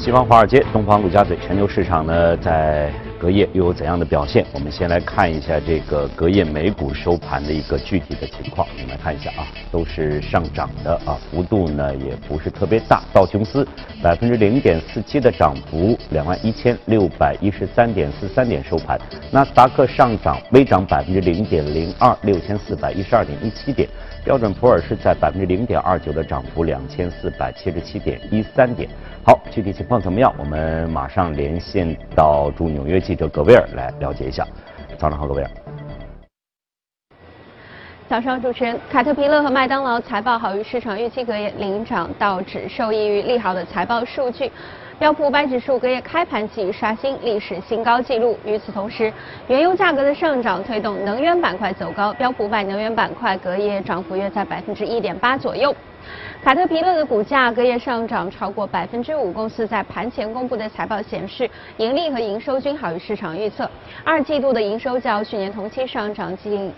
西方华尔街、东方陆家嘴，全球市场呢，在隔夜又有怎样的表现？我们先来看一下这个隔夜美股收盘的一个具体的情况。我们来看一下啊，都是上涨的啊，幅度呢也不是特别大。道琼斯百分之零点四七的涨幅，两万一千六百一十三点四三点收盘。纳斯达克上涨微涨百分之零点零二，六千四百一十二点一七点。标准普尔是在百分之零点二九的涨幅，两千四百七十七点一三点。好，具体情况怎么样？我们马上连线到驻纽约记者葛威尔来了解一下。早上好，葛威尔。早上，主持人，卡特皮勒和麦当劳财报好于市场预期，隔夜领涨，道指受益于利好的财报数据。标普五百指数隔夜开盘即刷新历史新高纪录。与此同时，原油价格的上涨推动能源板块走高，标普五百能源板块隔夜涨幅约在百分之一点八左右。卡特彼勒的股价隔夜上涨超过百分之五。公司在盘前公布的财报显示，盈利和营收均好于市场预测。二季度的营收较去年同期上涨近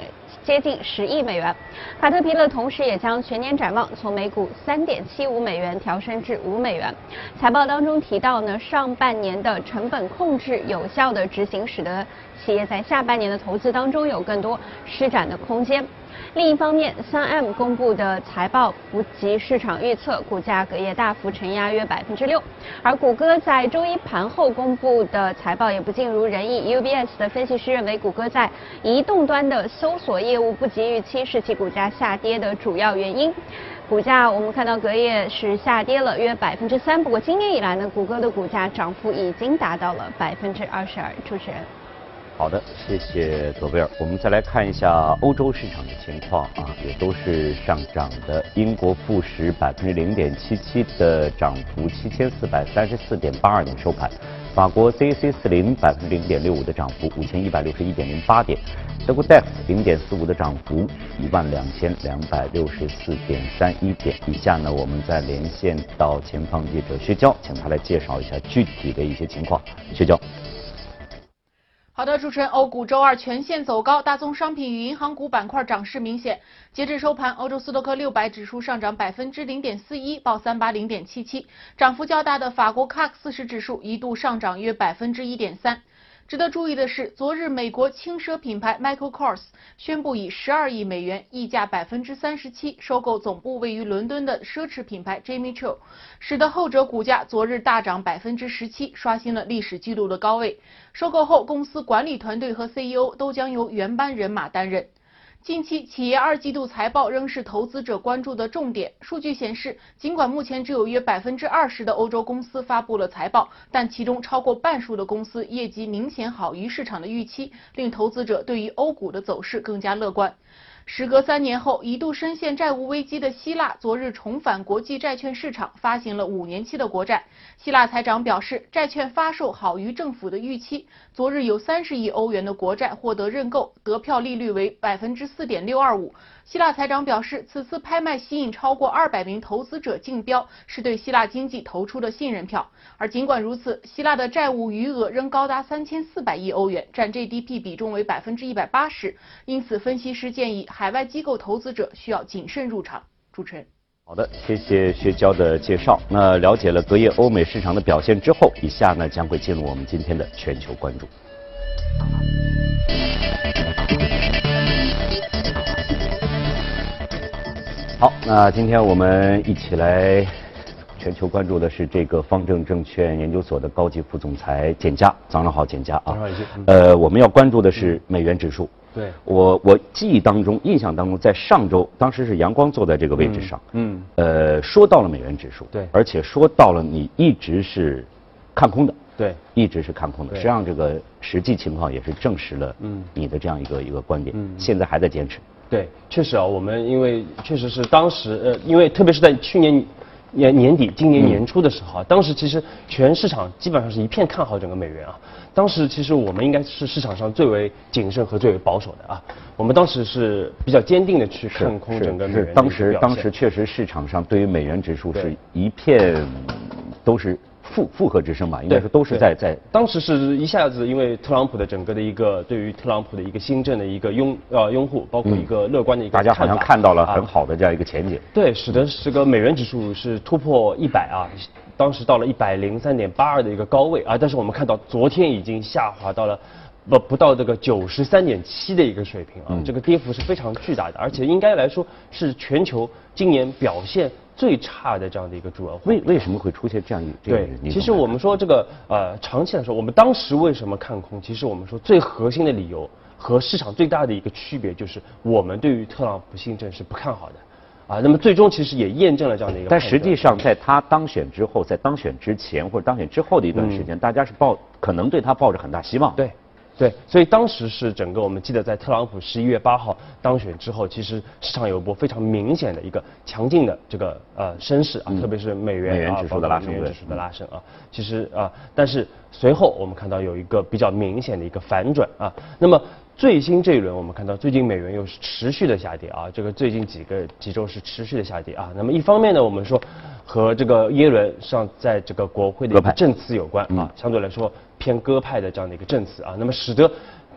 接近十亿美元。卡特彼勒同时也将全年展望从每股三点七五美元调升至五美元。财报当中提到呢，上半年的成本控制有效的执行，使得企业在下半年的投资当中有更多施展的空间。另一方面，三 M 公布的财报不及市场预测，股价隔夜大幅承压约百分之六。而谷歌在周一盘后公布的财报也不尽如人意，UBS 的分析师认为，谷歌在移动端的搜索业务不及预期，是其股价下跌的主要原因。股价我们看到隔夜是下跌了约百分之三，不过今年以来呢，谷歌的股价涨幅已经达到了百分之二十二。主持人。好的，谢谢佐贝尔。我们再来看一下欧洲市场的情况啊，也都是上涨的。英国富时百分之零点七七的涨幅，七千四百三十四点八二点收盘。法国 CAC 四零百分之零点六五的涨幅，五千一百六十一点零八点。德国 DAX 零点四五的涨幅，一万两千两百六十四点三一点。以下呢，我们再连线到前方记者薛娇，请他来介绍一下具体的一些情况。薛娇。好的，主持人，欧股周二全线走高，大宗商品与银行股板块涨势明显。截至收盘，欧洲斯托克六百指数上涨百分之零点四一，报三八零点七七。涨幅较大的法国 CAC 四十指数一度上涨约百分之一点三。值得注意的是，昨日美国轻奢品牌 Michael Kors 宣布以十二亿美元溢价百分之三十七收购总部位于伦敦的奢侈品牌 Jimmy Choo，使得后者股价昨日大涨百分之十七，刷新了历史记录的高位。收购后，公司管理团队和 CEO 都将由原班人马担任。近期企业二季度财报仍是投资者关注的重点。数据显示，尽管目前只有约百分之二十的欧洲公司发布了财报，但其中超过半数的公司业绩明显好于市场的预期，令投资者对于欧股的走势更加乐观。时隔三年后，一度深陷债务危机的希腊昨日重返国际债券市场，发行了五年期的国债。希腊财长表示，债券发售好于政府的预期。昨日有三十亿欧元的国债获得认购，得票利率为百分之四点六二五。希腊财长表示，此次拍卖吸引超过二百名投资者竞标，是对希腊经济投出的信任票。而尽管如此，希腊的债务余额仍高达三千四百亿欧元，占 GDP 比重为百分之一百八十。因此，分析师建议海外机构投资者需要谨慎入场。主持人，好的，谢谢薛娇的介绍。那了解了隔夜欧美市场的表现之后，以下呢将会进入我们今天的全球关注。好，那今天我们一起来全球关注的是这个方正证券研究所的高级副总裁简佳。早上好，简佳啊。呃，我们要关注的是美元指数。对。我我记忆当中、印象当中，在上周，当时是阳光坐在这个位置上。嗯。呃，说到了美元指数。对。而且说到了你一直是看空的。对。一直是看空的。实际上，这个实际情况也是证实了你的这样一个一个观点。嗯。现在还在坚持。对，确实啊，我们因为确实是当时呃，因为特别是在去年年年底、今年年初的时候啊，当时其实全市场基本上是一片看好整个美元啊。当时其实我们应该是市场上最为谨慎和最为保守的啊。我们当时是比较坚定的去看空整个美元。当时当时确实市场上对于美元指数是一片都是附附和之声吧，应该说都是在在。当时是一下子，因为特朗普的整个的一个对于特朗普的一个新政的一个拥呃拥护，包括一个乐观的一个大家好像看到了很好的这样一个前景。对，使得这个美元指数是突破一百啊，当时到了一百零三点八二的一个高位啊，但是我们看到昨天已经下滑到了。不不到这个九十三点七的一个水平啊，这个跌幅是非常巨大的，而且应该来说是全球今年表现最差的这样的一个主要。为为什么会出现这样一对？其实我们说这个呃，长期来说，我们当时为什么看空？其实我们说最核心的理由和市场最大的一个区别就是我们对于特朗普新政是不看好的。啊，那么最终其实也验证了这样的一个。但实际上，在他当选之后，在当选之前或者当选之后的一段时间，大家是抱可能对他抱着很大希望。对。对，所以当时是整个我们记得在特朗普十一月八号当选之后，其实市场有一波非常明显的一个强劲的这个呃升势啊，特别是美元啊，指数的拉升，美元指数的拉升啊，其实啊，但是随后我们看到有一个比较明显的一个反转啊，那么。最新这一轮，我们看到最近美元又是持续的下跌啊，这个最近几个几周是持续的下跌啊。那么一方面呢，我们说和这个耶伦上在这个国会的一个证词有关啊，相对来说偏鸽派的这样的一个政策啊，那么使得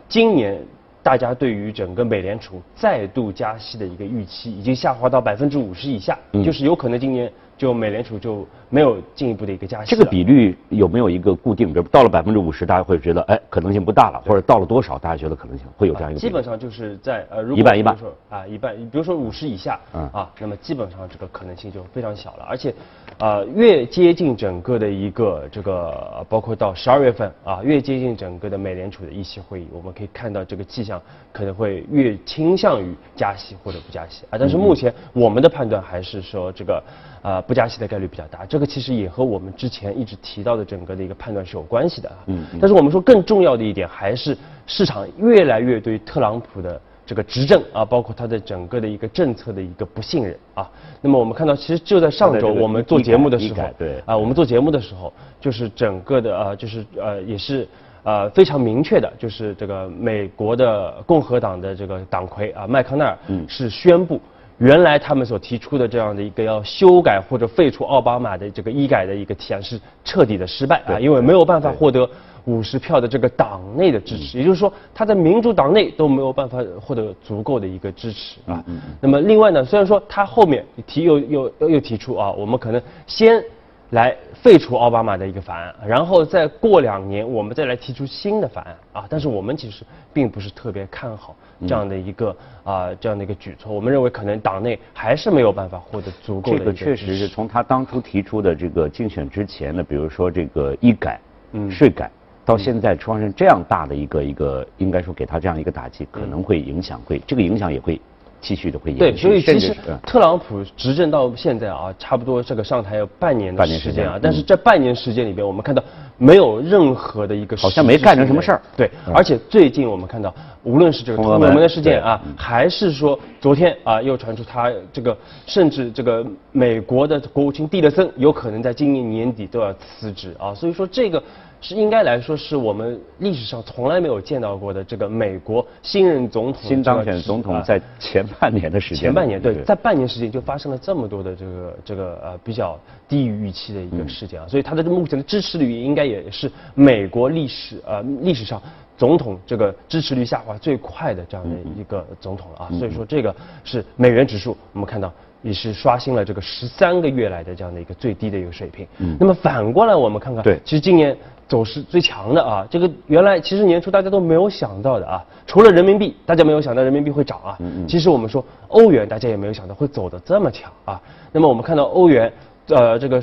今年大家对于整个美联储再度加息的一个预期已经下滑到百分之五十以下，就是有可能今年。就美联储就没有进一步的一个加息。这个比率有没有一个固定？比如到了百分之五十，大家会觉得哎可能性不大了，或者到了多少，大家觉得可能性会有这样一个。基本上就是在呃，一半一半。啊，一半。比如说五十以下，嗯啊，那么基本上这个可能性就非常小了。而且，呃，越接近整个的一个这个，包括到十二月份啊，越接近整个的美联储的议息会议，我们可以看到这个迹象可能会越倾向于加息或者不加息啊。但是目前我们的判断还是说这个。啊，不加息的概率比较大，这个其实也和我们之前一直提到的整个的一个判断是有关系的啊。嗯。但是我们说更重要的一点，还是市场越来越对特朗普的这个执政啊，包括他的整个的一个政策的一个不信任啊。那么我们看到，其实就在上周我们做节目的时候，对啊，我们做节目的时候，就是整个的呃，就是呃，也是呃非常明确的，就是这个美国的共和党的这个党魁啊麦康奈尔是宣布。原来他们所提出的这样的一个要修改或者废除奥巴马的这个医改的一个提案是彻底的失败啊，因为没有办法获得五十票的这个党内的支持，也就是说他在民主党内都没有办法获得足够的一个支持啊。那么另外呢，虽然说他后面提又又又提出啊，我们可能先来废除奥巴马的一个法案，然后再过两年我们再来提出新的法案啊，但是我们其实并不是特别看好。这样的一个啊，这样的一个举措，我们认为可能党内还是没有办法获得足够的。这个确实是从他当初提出的这个竞选之前的，比如说这个医改、嗯，税改，到现在创生这样大的一个一个，应该说给他这样一个打击，可能会影响，会这个影响也会。继续的会延续，对，所以其实特朗普执政到现在啊，差不多这个上台有半年的时间啊，但是这半年时间里边，我们看到没有任何的一个好像没干成什么事儿，对，而且最近我们看到，无论是这个通俄门的事件啊，还是说昨天啊又传出他这个，甚至这个美国的国务卿蒂勒森有可能在今年年底都要辞职啊，所以说这个。是应该来说，是我们历史上从来没有见到过的这个美国新任总统新当选总统在前半年的时间，前半年对，在半年时间就发生了这么多的这个这个呃比较低于预期的一个事件啊，所以他的目前的支持率应该也是美国历史呃历史上总统这个支持率下滑最快的这样的一个总统了啊，所以说这个是美元指数我们看到。也是刷新了这个十三个月来的这样的一个最低的一个水平。嗯。那么反过来我们看看，对，其实今年走势最强的啊，这个原来其实年初大家都没有想到的啊，除了人民币，大家没有想到人民币会涨啊。嗯嗯。其实我们说欧元，大家也没有想到会走得这么强啊。那么我们看到欧元，呃，这个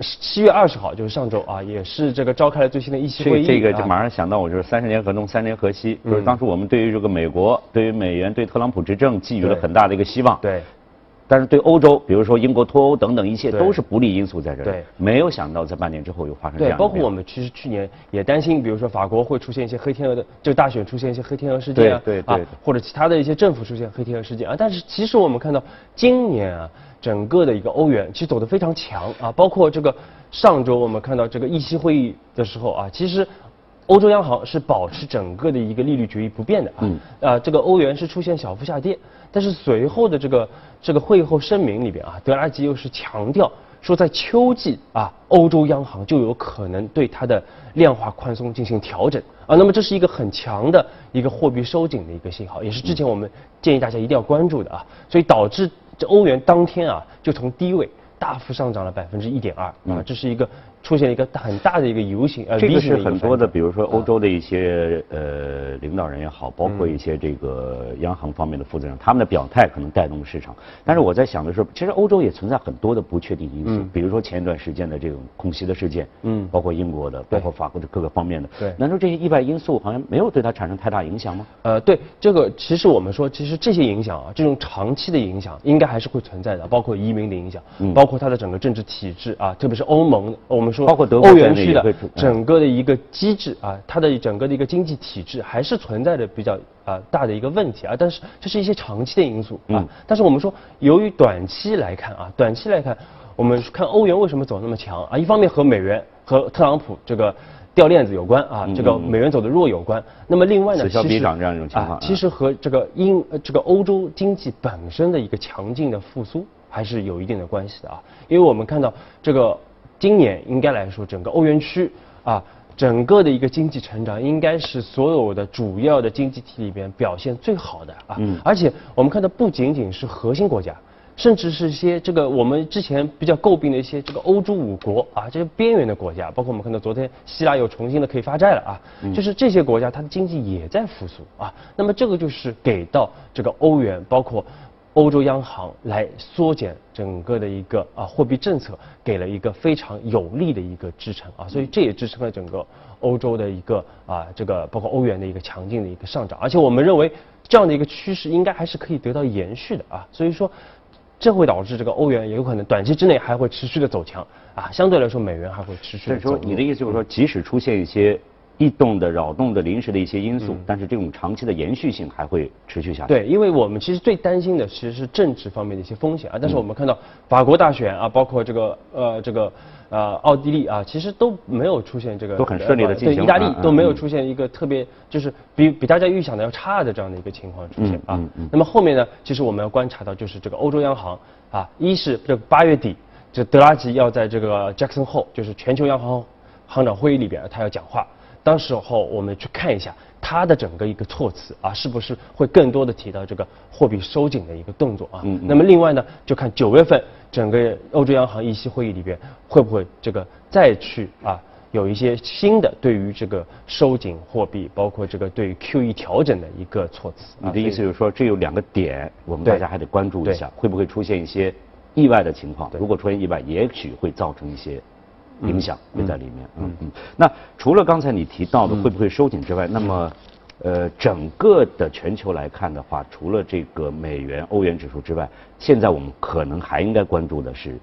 七月二十号就是上周啊，也是这个召开了最新的议息会议。这个就马上想到我就是三十年河东，三年河西，就是当初我们对于这个美国，对于美元，对特朗普执政寄予了很大的一个希望。对。但是对欧洲，比如说英国脱欧等等一切都是不利因素在这儿。对，没有想到在半年之后又发生这样。对，包括我们其实去年也担心，比如说法国会出现一些黑天鹅的，就大选出现一些黑天鹅事件啊，对对对，或者其他的一些政府出现黑天鹅事件啊。但是其实我们看到今年啊，整个的一个欧元其实走得非常强啊，包括这个上周我们看到这个议息会议的时候啊，其实。欧洲央行是保持整个的一个利率决议不变的啊，啊，这个欧元是出现小幅下跌，但是随后的这个这个会后声明里边啊，德拉吉又是强调说在秋季啊，欧洲央行就有可能对它的量化宽松进行调整啊。那么这是一个很强的一个货币收紧的一个信号，也是之前我们建议大家一定要关注的啊。所以导致这欧元当天啊就从低位大幅上涨了百分之一点二啊，这是一个。出现了一个很大的一个游行，呃，这个是很多的，比如说欧洲的一些呃领导人也好，包括一些这个央行方面的负责人，他们的表态可能带动了市场。但是我在想的是，其实欧洲也存在很多的不确定因素，比如说前一段时间的这种空袭的事件，嗯，包括英国的，包括法国的各个方面的，对，难道这些意外因素好像没有对它产生太大影响吗？呃，对，这个其实我们说，其实这些影响啊，这种长期的影响应该还是会存在的，包括移民的影响，嗯，包括它的整个政治体制啊，特别是欧盟，我们说包括德欧元。区的整个的一个机制啊，它的整个的一个经济体制还是存在着比较啊大的一个问题啊，但是这是一些长期的因素啊。但是我们说，由于短期来看啊，短期来看，我们看欧元为什么走那么强啊？一方面和美元和特朗普这个掉链子有关啊，这个美元走的弱有关。那么另外呢，此消彼长这样一种情况，其实和这个英这个欧洲经济本身的一个强劲的复苏还是有一定的关系的啊。因为我们看到这个。今年应该来说，整个欧元区啊，整个的一个经济成长应该是所有的主要的经济体里边表现最好的啊。嗯。而且我们看到不仅仅是核心国家，甚至是一些这个我们之前比较诟病的一些这个欧洲五国啊，这些边缘的国家，包括我们看到昨天希腊又重新的可以发债了啊。嗯。就是这些国家它的经济也在复苏啊。那么这个就是给到这个欧元，包括。欧洲央行来缩减整个的一个啊货币政策，给了一个非常有力的一个支撑啊，所以这也支撑了整个欧洲的一个啊这个包括欧元的一个强劲的一个上涨，而且我们认为这样的一个趋势应该还是可以得到延续的啊，所以说这会导致这个欧元也有可能短期之内还会持续的走强啊，相对来说美元还会持续的走。所以说你的意思就是说，即使出现一些。异动的、扰动的、临时的一些因素，但是这种长期的延续性还会持续下去。对，因为我们其实最担心的其实是政治方面的一些风险啊。但是我们看到法国大选啊，包括这个呃这个呃奥地利啊，其实都没有出现这个都很顺利的进行。对，意大利都没有出现一个特别就是比比大家预想的要差的这样的一个情况出现啊。那么后面呢，其实我们要观察到就是这个欧洲央行啊，一是这个八月底，这德拉吉要在这个 Jackson Hole，就是全球央行行长会议里边，他要讲话。当时候我们去看一下它的整个一个措辞啊，是不是会更多的提到这个货币收紧的一个动作啊？嗯。那么另外呢，就看九月份整个欧洲央行议息会议里边会不会这个再去啊有一些新的对于这个收紧货币，包括这个对于 QE 调整的一个措辞。你的意思就是说，这有两个点，我们大家还得关注一下，会不会出现一些意外的情况？如果出现意外，也许会造成一些。影响会在里面，嗯嗯。那除了刚才你提到的会不会收紧之外，那么，呃，整个的全球来看的话，除了这个美元、欧元指数之外，现在我们可能还应该关注的是，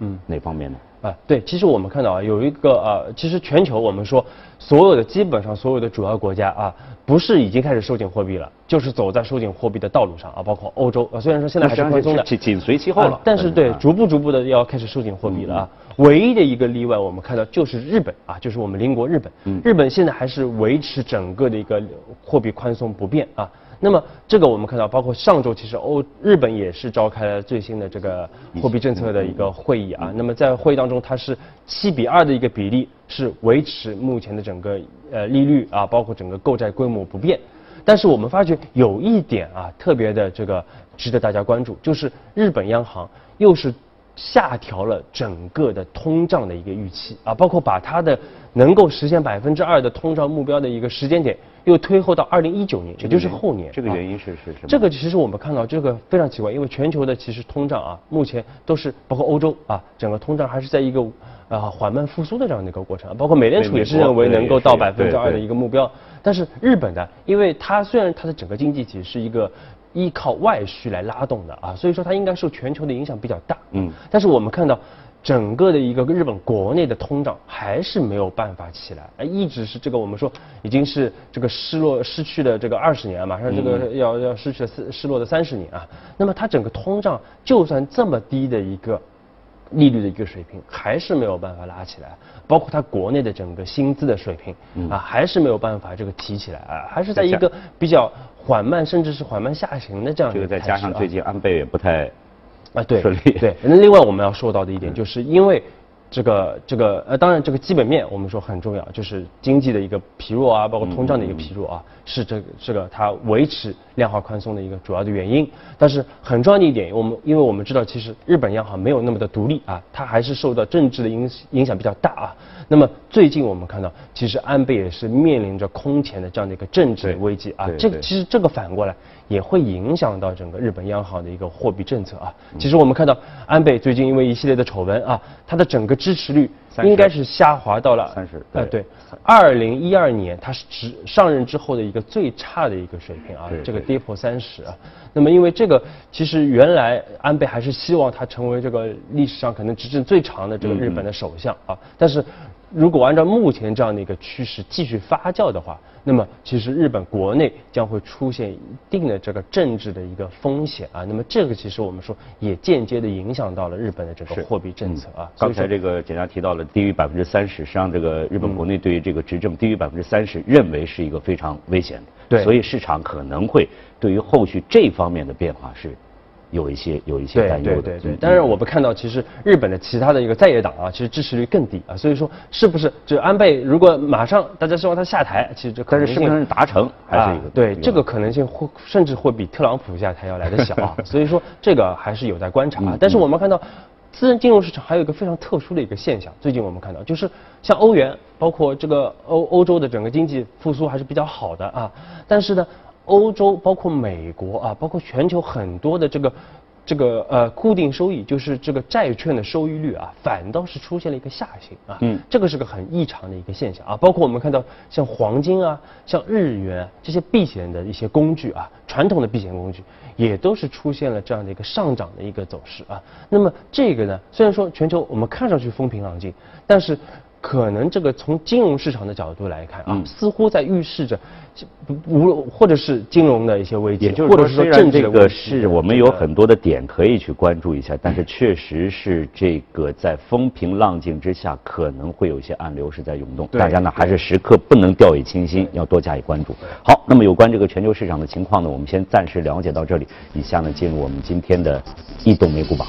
嗯，哪方面呢？啊，对，其实我们看到啊，有一个啊，其实全球我们说所有的基本上所有的主要国家啊，不是已经开始收紧货币了，就是走在收紧货币的道路上啊，包括欧洲啊，虽然说现在还是宽松的，紧紧随其后了，但是对，逐步逐步的要开始收紧货币了啊。唯一的一个例外，我们看到就是日本啊，就是我们邻国日本，日本现在还是维持整个的一个货币宽松不变啊。那么这个我们看到，包括上周其实欧日本也是召开了最新的这个货币政策的一个会议啊。那么在会议当中，它是七比二的一个比例是维持目前的整个呃利率啊，包括整个购债规模不变。但是我们发觉有一点啊特别的这个值得大家关注，就是日本央行又是。下调了整个的通胀的一个预期啊，包括把它的能够实现百分之二的通胀目标的一个时间点又推后到二零一九年，也就是后年。这个原因是是什么？这个其实我们看到这个非常奇怪，因为全球的其实通胀啊，目前都是包括欧洲啊，整个通胀还是在一个啊缓慢复苏的这样的一个过程，包括美联储也是认为能够到百分之二的一个目标，但是日本呢，因为它虽然它的整个经济体是一个。依靠外需来拉动的啊，所以说它应该受全球的影响比较大。嗯，但是我们看到整个的一个日本国内的通胀还是没有办法起来，一直是这个我们说已经是这个失落失去的这个二十年，马上这个要要失去了失失落的三十年啊。那么它整个通胀就算这么低的一个。利率的一个水平还是没有办法拉起来，包括它国内的整个薪资的水平啊，还是没有办法这个提起来啊，还是在一个比较缓慢甚至是缓慢下行的这样。这个再加上最近安倍也不太啊，对。对，那另外我们要说到的一点，就是因为。这个这个呃，当然这个基本面我们说很重要，就是经济的一个疲弱啊，包括通胀的一个疲弱啊，是这个这个它维持量化宽松的一个主要的原因。但是很重要的一点，我们因为我们知道，其实日本央行没有那么的独立啊，它还是受到政治的影影响比较大啊。那么最近我们看到，其实安倍也是面临着空前的这样的一个政治危机啊。这个其实这个反过来也会影响到整个日本央行的一个货币政策啊。其实我们看到安倍最近因为一系列的丑闻啊，他的整个支持率应该是下滑到了三十，呃对，二零一二年他是只上任之后的一个最差的一个水平啊，这个跌破三十啊。那么因为这个，其实原来安倍还是希望他成为这个历史上可能执政最长的这个日本的首相啊，但是。如果按照目前这样的一个趋势继续发酵的话，那么其实日本国内将会出现一定的这个政治的一个风险啊。那么这个其实我们说也间接的影响到了日本的这个货币政策啊。刚才这个简单提到了低于百分之三十，实际上这个日本国内对于这个执政低于百分之三十，认为是一个非常危险的。对。所以市场可能会对于后续这方面的变化是。有一些有一些担忧的，对对对。但是我们看到，其实日本的其他的一个在野党啊，其实支持率更低啊。所以说，是不是就安倍如果马上大家希望他下台，其实这但是是不是达成还是一个对这个可能性会甚至会比特朗普下台要来的小啊。所以说这个还是有待观察。但是我们看到，私人金融市场还有一个非常特殊的一个现象，最近我们看到就是像欧元，包括这个欧欧洲的整个经济复苏还是比较好的啊。但是呢。欧洲包括美国啊，包括全球很多的这个这个呃固定收益，就是这个债券的收益率啊，反倒是出现了一个下行啊。嗯，这个是个很异常的一个现象啊。包括我们看到像黄金啊、像日元这些避险的一些工具啊，传统的避险工具也都是出现了这样的一个上涨的一个走势啊。那么这个呢，虽然说全球我们看上去风平浪静，但是。可能这个从金融市场的角度来看啊，似乎在预示着，无或者是金融的一些危机，或者是说政治这个是我们有很多的点可以去关注一下，但是确实是这个在风平浪静之下，可能会有一些暗流是在涌动，大家呢还是时刻不能掉以轻心，要多加以关注。好，那么有关这个全球市场的情况呢，我们先暂时了解到这里，以下呢进入我们今天的异动美股榜。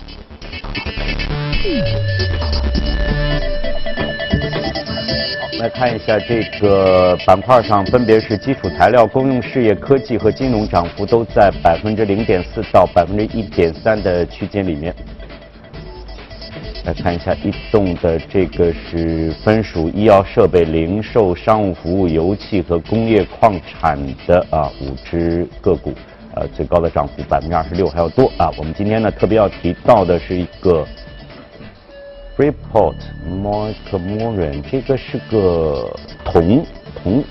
来看一下这个板块上，分别是基础材料、公用事业、科技和金融，涨幅都在百分之零点四到百分之一点三的区间里面。来看一下异动的这个是分属医药设备、零售、商务服务、油气和工业矿产的啊五只个股，呃最高的涨幅百分之二十六还要多啊。我们今天呢特别要提到的是一个。Report Montmorin，这个是个铜铜，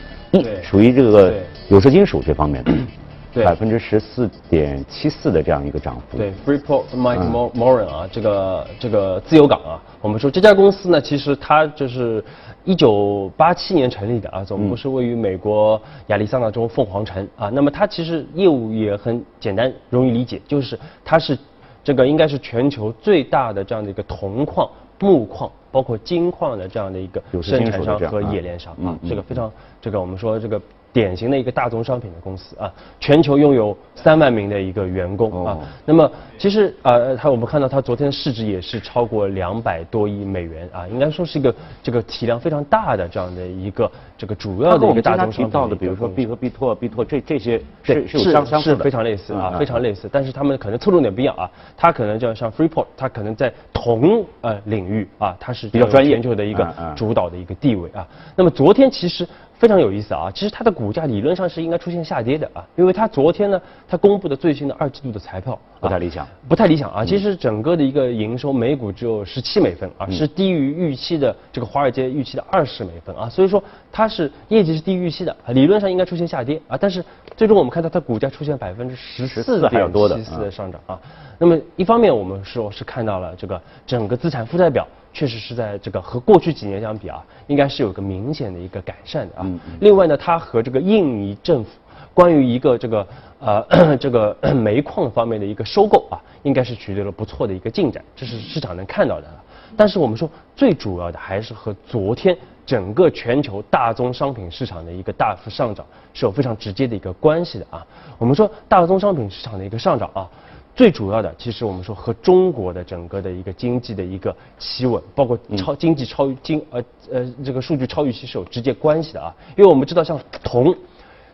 属于这个有色金属这方面的，百分之十四点七四的这样一个涨幅。对，Freeport Montmorin 啊，这个这个自由港啊，我们说这家公司呢，其实它就是一九八七年成立的啊，总部是位于美国亚利桑那州凤凰城啊。那么它其实业务也很简单，容易理解，就是它是这个应该是全球最大的这样的一个铜矿。木矿包括金矿的这样的一个生产商和冶炼商啊，这个非常这个我们说这个。典型的一个大宗商品的公司啊，全球拥有三万名的一个员工啊。那么其实呃，它我们看到它昨天的市值也是超过两百多亿美元啊，应该说是一个这个体量非常大的这样的一个这个主要的一个大宗商品。到的，比如说 B 和必拓、必拓这这些是是相相似的，非常类似啊，非常类似。但是他们可能侧重点不一样啊，它可能就像 Freeport，它可能在同呃领域啊，它是比较专业全球的一个主导的一个地位啊。那么昨天其实。非常有意思啊！其实它的股价理论上是应该出现下跌的啊，因为它昨天呢，它公布的最新的二季度的财报不太理想，不太理想啊。其实整个的一个营收每股只有十七美分啊，是低于预期的这个华尔街预期的二十美分啊，所以说它是业绩是低于预期的，理论上应该出现下跌啊。但是最终我们看到它股价出现百分之十四点七四的上涨啊。那么一方面我们说是看到了这个整个资产负债表。确实是在这个和过去几年相比啊，应该是有个明显的一个改善的啊。另外呢，它和这个印尼政府关于一个这个呃这个 煤矿方面的一个收购啊，应该是取得了不错的一个进展，这是市场能看到的。但是我们说最主要的还是和昨天整个全球大宗商品市场的一个大幅上涨是有非常直接的一个关系的啊。我们说大宗商品市场的一个上涨啊。最主要的，其实我们说和中国的整个的一个经济的一个企稳，包括超经济超经呃呃这个数据超预期是有直接关系的啊。因为我们知道，像铜，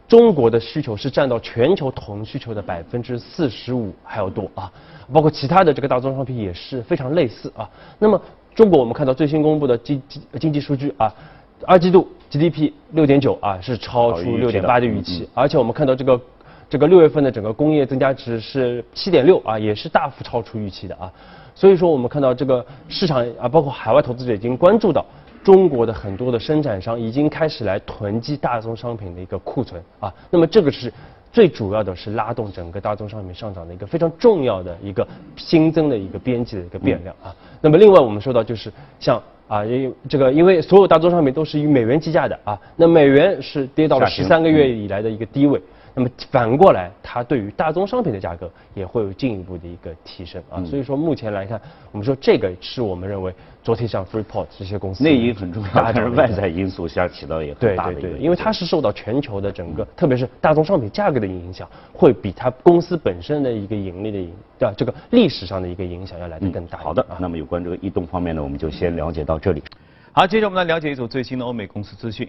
中国的需求是占到全球铜需求的百分之四十五还要多啊。包括其他的这个大宗商品也是非常类似啊。那么中国我们看到最新公布的经经经济数据啊，二季度 GDP 六点九啊是超出六点八的预期，而且我们看到这个。这个六月份的整个工业增加值是七点六啊，也是大幅超出预期的啊。所以说我们看到这个市场啊，包括海外投资者已经关注到中国的很多的生产商已经开始来囤积大宗商品的一个库存啊。那么这个是最主要的是拉动整个大宗商品上涨的一个非常重要的一个新增的一个边际的一个变量啊。那么另外我们说到就是像啊，因这个因为所有大宗商品都是以美元计价的啊，那美元是跌到了十三个月以来的一个低位。那么反过来，它对于大宗商品的价格也会有进一步的一个提升啊。所以说目前来看，我们说这个是我们认为昨天像 Freeport 这些公司内因很重要，但是外在因素下起到也很大的对对对，因为它是受到全球的整个，特别是大宗商品价格的影响，会比它公司本身的一个盈利的影，对这个历史上的一个影响要来的更大。好的，那么有关这个异动方面呢，我们就先了解到这里。好，接着我们来了解一组最新的欧美公司资讯。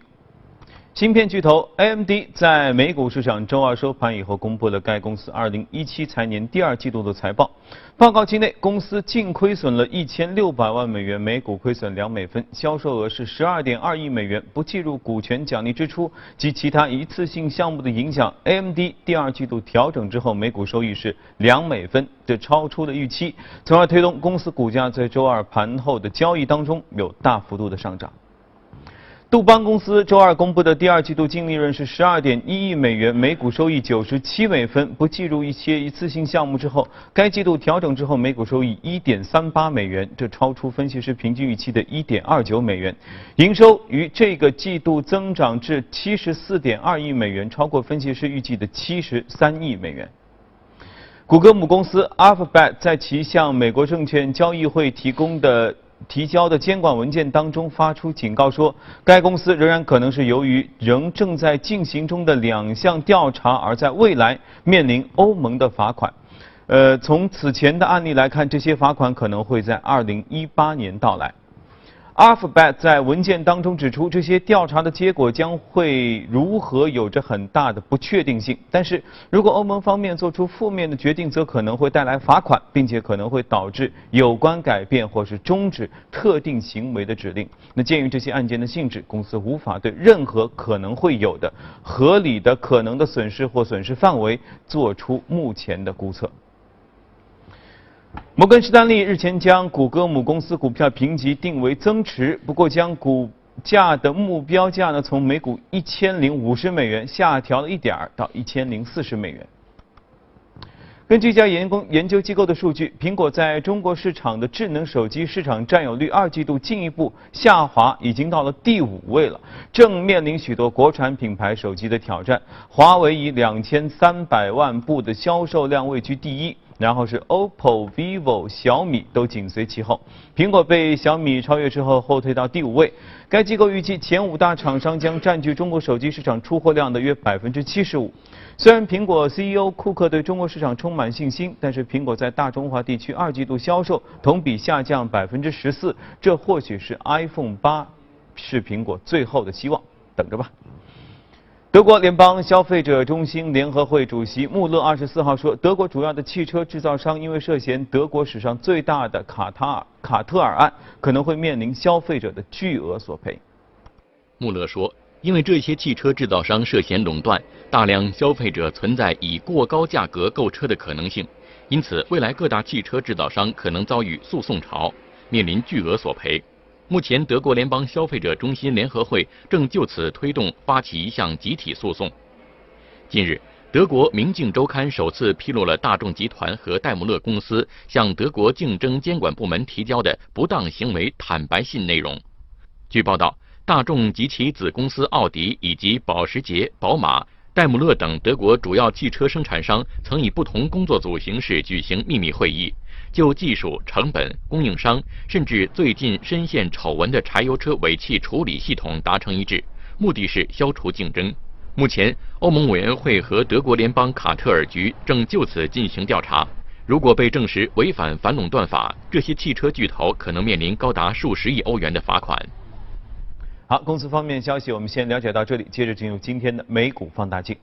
芯片巨头 AMD 在美股市场周二收盘以后，公布了该公司2017财年第二季度的财报。报告期内，公司净亏损了一千六百万美元，每股亏损两美分，销售额是十二点二亿美元。不计入股权奖励支出及其他一次性项目的影响，AMD 第二季度调整之后，每股收益是两美分，这超出了预期，从而推动公司股价在周二盘后的交易当中有大幅度的上涨。杜邦公司周二公布的第二季度净利润是十二点一亿美元，每股收益九十七美分。不计入一些一次性项目之后，该季度调整之后每股收益一点三八美元，这超出分析师平均预期的一点二九美元。营收于这个季度增长至七十四点二亿美元，超过分析师预计的七十三亿美元。谷歌母公司 Alphabet 在其向美国证券交易会提供的。提交的监管文件当中发出警告说，该公司仍然可能是由于仍正在进行中的两项调查，而在未来面临欧盟的罚款。呃，从此前的案例来看，这些罚款可能会在二零一八年到来。Alphabet 在文件当中指出，这些调查的结果将会如何有着很大的不确定性。但是如果欧盟方面做出负面的决定，则可能会带来罚款，并且可能会导致有关改变或是终止特定行为的指令。那鉴于这些案件的性质，公司无法对任何可能会有的合理的可能的损失或损失范围做出目前的估测。摩根士丹利日前将谷歌母公司股票评级定为增持，不过将股价的目标价呢从每股一千零五十美元下调了一点儿到一千零四十美元。根据一家研工研究机构的数据，苹果在中国市场的智能手机市场占有率二季度进一步下滑，已经到了第五位了，正面临许多国产品牌手机的挑战。华为以两千三百万部的销售量位居第一。然后是 OPPO、vivo、小米都紧随其后，苹果被小米超越之后后退到第五位。该机构预计前五大厂商将占据中国手机市场出货量的约百分之七十五。虽然苹果 CEO 库克对中国市场充满信心，但是苹果在大中华地区二季度销售同比下降百分之十四，这或许是 iPhone 八是苹果最后的希望，等着吧。德国联邦消费者中心联合会主席穆勒二十四号说，德国主要的汽车制造商因为涉嫌德国史上最大的卡塔尔卡特尔案，可能会面临消费者的巨额索赔。穆勒说，因为这些汽车制造商涉嫌垄断，大量消费者存在以过高价格购车的可能性，因此未来各大汽车制造商可能遭遇诉讼潮，面临巨额索赔。目前，德国联邦消费者中心联合会正就此推动发起一项集体诉讼。近日，德国《明镜周刊》首次披露了大众集团和戴姆勒公司向德国竞争监管部门提交的不当行为坦白信内容。据报道，大众及其子公司奥迪以及保时捷、宝马、戴姆勒等德国主要汽车生产商曾以不同工作组形式举行秘密会议。就技术、成本、供应商，甚至最近深陷丑闻的柴油车尾气处理系统达成一致，目的是消除竞争。目前，欧盟委员会和德国联邦卡特尔局正就此进行调查。如果被证实违反反垄断法，这些汽车巨头可能面临高达数十亿欧元的罚款。好，公司方面消息我们先了解到这里，接着进入今天的美股放大镜。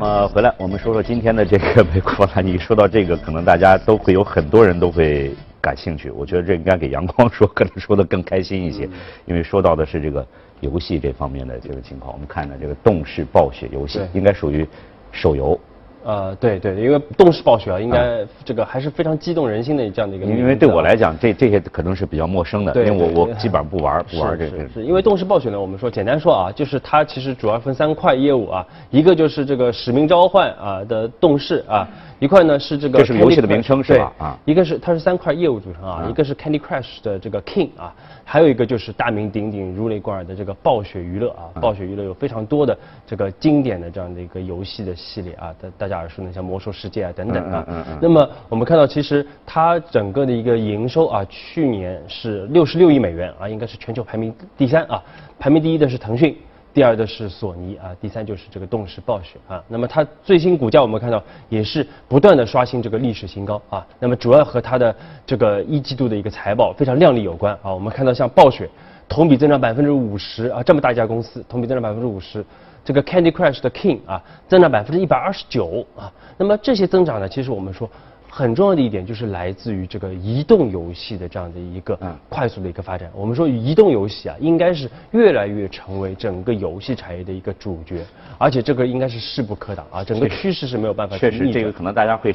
那么回来，我们说说今天的这个美国了。你。说到这个，可能大家都会有很多人都会感兴趣。我觉得这应该给阳光说，可能说的更开心一些，因为说到的是这个游戏这方面的这个情况。我们看呢，这个动视暴雪游戏应该属于手游。呃，对对，因为动视暴雪啊，应该这个还是非常激动人心的这样的一个。因为对我来讲，这这些可能是比较陌生的，因为我我基本上不玩不玩这个。是，因为动视暴雪呢，我们说简单说啊，就是它其实主要分三块业务啊，一个就是这个使命召唤啊的动视啊。一块呢是这个，这是游戏的名称是吧？啊，一个是它是三块业务组成啊，一个是 Candy Crush 的这个 King 啊，还有一个就是大名鼎鼎、如雷贯耳的这个暴雪娱乐啊。暴雪娱乐有非常多的这个经典的这样的一个游戏的系列啊，大大家耳熟能详，魔兽世界啊等等啊。那么我们看到，其实它整个的一个营收啊，去年是六十六亿美元啊，应该是全球排名第三啊，排名第一的是腾讯。第二的是索尼啊，第三就是这个动视暴雪啊。那么它最新股价我们看到也是不断的刷新这个历史新高啊。那么主要和它的这个一季度的一个财报非常靓丽有关啊。我们看到像暴雪同比增长百分之五十啊，这么大一家公司同比增长百分之五十。这个 Candy Crush 的 King 啊，增长百分之一百二十九啊。那么这些增长呢，其实我们说。很重要的一点就是来自于这个移动游戏的这样的一个快速的一个发展。我们说移动游戏啊，应该是越来越成为整个游戏产业的一个主角，而且这个应该是势不可挡啊，整个趋势是没有办法确实，这个可能大家会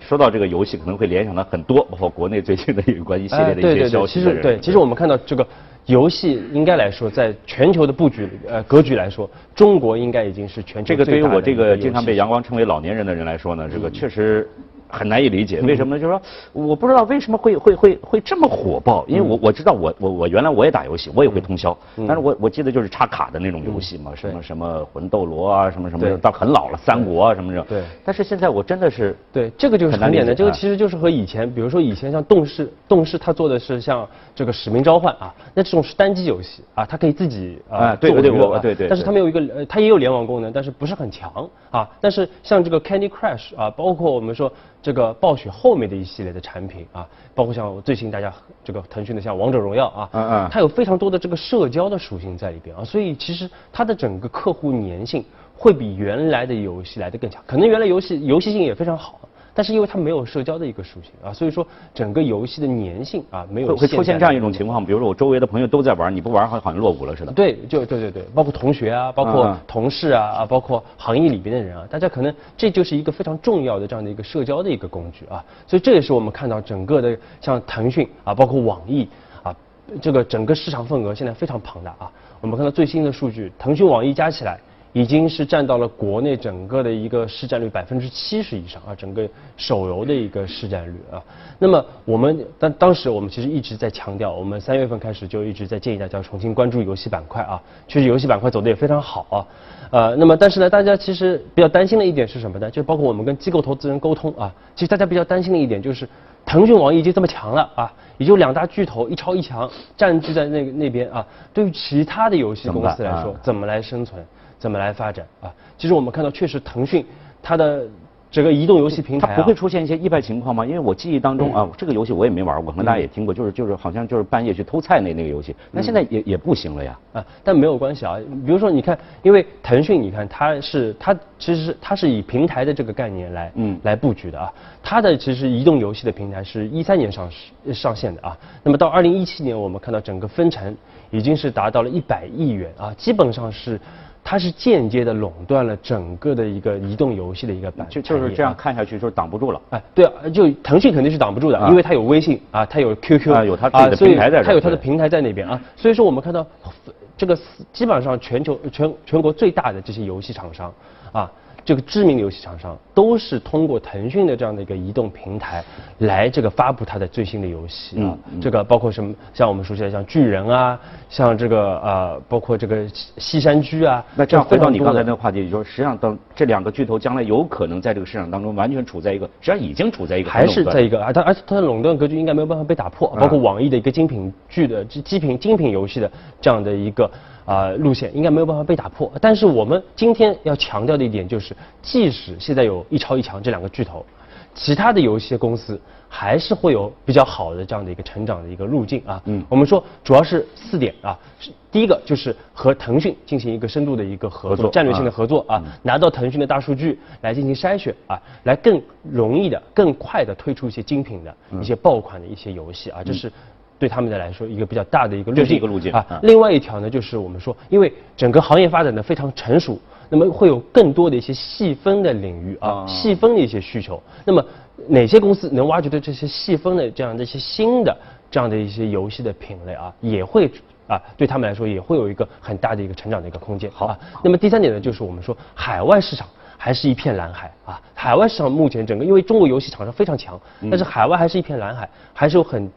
说到这个游戏，可能会联想到很多，包括国内最近的有关一系列的一些消息。其实对，其实我们看到这个游戏应该来说，在全球的布局呃格局来说，中国应该已经是全球这个对于我这个经常被阳光称为老年人的人来说呢，这个确实。很难以理解，为什么？呢？就是说，我不知道为什么会会会会这么火爆，因为我我知道我我我原来我也打游戏，我也会通宵，但是我我记得就是插卡的那种游戏嘛，什么什么魂斗罗啊，什么什么，到很老了，三国啊什么的。对。但是现在我真的是对这个就是很简单，这个其实就是和以前，比如说以前像动视，动视它做的是像这个使命召唤啊，那这种是单机游戏啊，它可以自己啊对对对对对，但是它没有一个呃，它也有联网功能，但是不是很强啊。但是像这个 Candy Crush 啊，包括我们说。这个暴雪后面的一系列的产品啊，包括像最新大家这个腾讯的像王者荣耀啊，嗯嗯，它有非常多的这个社交的属性在里边啊，所以其实它的整个客户粘性会比原来的游戏来的更强，可能原来游戏游戏性也非常好。但是因为它没有社交的一个属性啊，所以说整个游戏的粘性啊没有会出现这样一种情况，比如说我周围的朋友都在玩，你不玩好像好像落伍了似的。对，就对对对，包括同学啊，包括同事啊啊，包括行业里边的人啊，大家可能这就是一个非常重要的这样的一个社交的一个工具啊，所以这也是我们看到整个的像腾讯啊，包括网易啊，这个整个市场份额现在非常庞大啊。我们看到最新的数据，腾讯、网易加起来。已经是占到了国内整个的一个市占率百分之七十以上啊，整个手游的一个市占率啊。那么我们当当时我们其实一直在强调，我们三月份开始就一直在建议大家重新关注游戏板块啊。确实游戏板块走的也非常好啊。呃，那么但是呢，大家其实比较担心的一点是什么呢？就包括我们跟机构投资人沟通啊，其实大家比较担心的一点就是，腾讯、网易已经这么强了啊，也就两大巨头一超一强占据在那那边啊，对于其他的游戏公司来说，怎么来生存？怎么来发展啊？其实我们看到，确实腾讯它的整个移动游戏平台，它不会出现一些意外情况吗？因为我记忆当中啊，这个游戏我也没玩过，可能大家也听过，就是就是好像就是半夜去偷菜那那个游戏，那现在也也不行了呀。啊，但没有关系啊。比如说你看，因为腾讯，你看它是它其实是它是以平台的这个概念来嗯来布局的啊。它的其实移动游戏的平台是一三年上市上线的啊。那么到二零一七年，我们看到整个分成已经是达到了一百亿元啊，基本上是。它是间接的垄断了整个的一个移动游戏的一个版，就就是这样看下去就是挡不住了。哎，对啊，就腾讯肯定是挡不住的，因为它有微信啊，它有 QQ 啊，有它自己的平台在它有它的平台在那边啊。所以说我们看到这个基本上全球全全国最大的这些游戏厂商啊。这个知名的游戏厂商都是通过腾讯的这样的一个移动平台来这个发布它的最新的游戏啊。这个包括什么？像我们熟悉的像巨人啊，像这个呃，包括这个西山居啊。那这样回到你刚才那个话题，就是实际上当这两个巨头将来有可能在这个市场当中完全处在一个，实际上已经处在一个还是在一个啊，它而且它的垄断格局应该没有办法被打破，包括网易的一个精品剧的精品精品游戏的这样的一个。啊，路线应该没有办法被打破。但是我们今天要强调的一点就是，即使现在有一超一强这两个巨头，其他的游戏公司还是会有比较好的这样的一个成长的一个路径啊。嗯，我们说主要是四点啊，第一个就是和腾讯进行一个深度的一个合作，战略性的合作啊，拿到腾讯的大数据来进行筛选啊，来更容易的、更快的推出一些精品的一些爆款的一些游戏啊，这是。对他们的来说，一个比较大的一个路径，一个路径啊。另外一条呢，就是我们说，因为整个行业发展的非常成熟，那么会有更多的一些细分的领域啊，细分的一些需求。那么哪些公司能挖掘到这些细分的这样的一些新的这样的一些游戏的品类啊，也会啊，对他们来说也会有一个很大的一个成长的一个空间。好，那么第三点呢，就是我们说海外市场还是一片蓝海啊。海外市场目前整个因为中国游戏厂商非常强，但是海外还是一片蓝海，还是有很。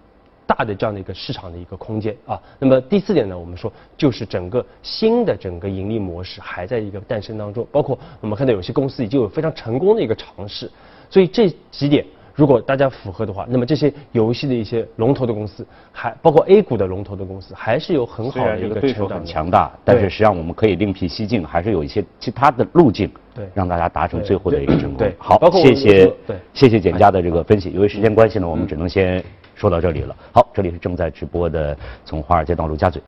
大的这样的一个市场的一个空间啊，那么第四点呢，我们说就是整个新的整个盈利模式还在一个诞生当中，包括我们看到有些公司已经有非常成功的一个尝试，所以这几点如果大家符合的话，那么这些游戏的一些龙头的公司，还包括 A 股的龙头的公司，还是有很好的一个对手很强大，但是实际上我们可以另辟蹊径，还是有一些其他的路径，对，让大家达成最后的一个成功。对，好，谢谢，谢谢简家的这个分析。由于时间关系呢，我们只能先。说到这里了，好，这里是正在直播的，从华尔街到陆家嘴。